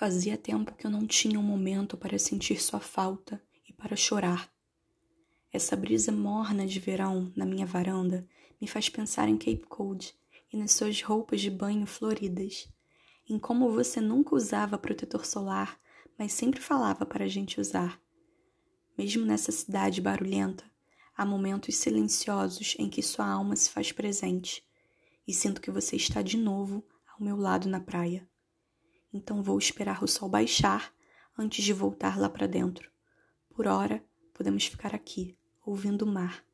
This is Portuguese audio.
Fazia tempo que eu não tinha um momento para sentir sua falta e para chorar. Essa brisa morna de verão na minha varanda me faz pensar em Cape Cod e nas suas roupas de banho floridas, em como você nunca usava protetor solar, mas sempre falava para a gente usar. Mesmo nessa cidade barulhenta, há momentos silenciosos em que sua alma se faz presente e sinto que você está de novo ao meu lado na praia. Então vou esperar o sol baixar antes de voltar lá para dentro. Por hora, podemos ficar aqui, ouvindo o mar